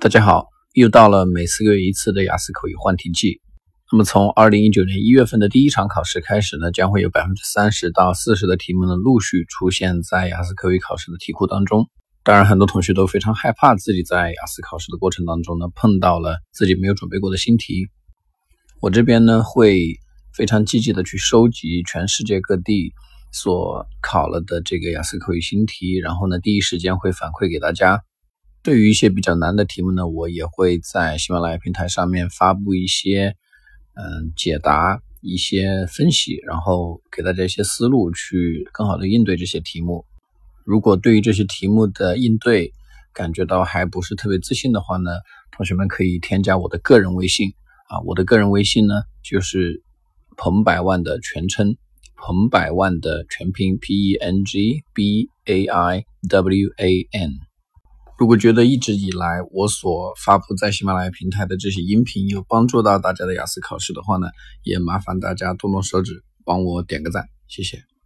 大家好，又到了每四个月一次的雅思口语换题季。那么从二零一九年一月份的第一场考试开始呢，将会有百分之三十到四十的题目呢陆续出现在雅思口语考试的题库当中。当然，很多同学都非常害怕自己在雅思考试的过程当中呢碰到了自己没有准备过的新题。我这边呢会非常积极的去收集全世界各地所考了的这个雅思口语新题，然后呢第一时间会反馈给大家。对于一些比较难的题目呢，我也会在喜马拉雅平台上面发布一些，嗯，解答一些分析，然后给大家一些思路，去更好的应对这些题目。如果对于这些题目的应对感觉到还不是特别自信的话呢，同学们可以添加我的个人微信啊，我的个人微信呢就是彭百万的全称，彭百万的全拼 P E N G B A I W A N。如果觉得一直以来我所发布在喜马拉雅平台的这些音频有帮助到大家的雅思考试的话呢，也麻烦大家动动手指帮我点个赞，谢谢。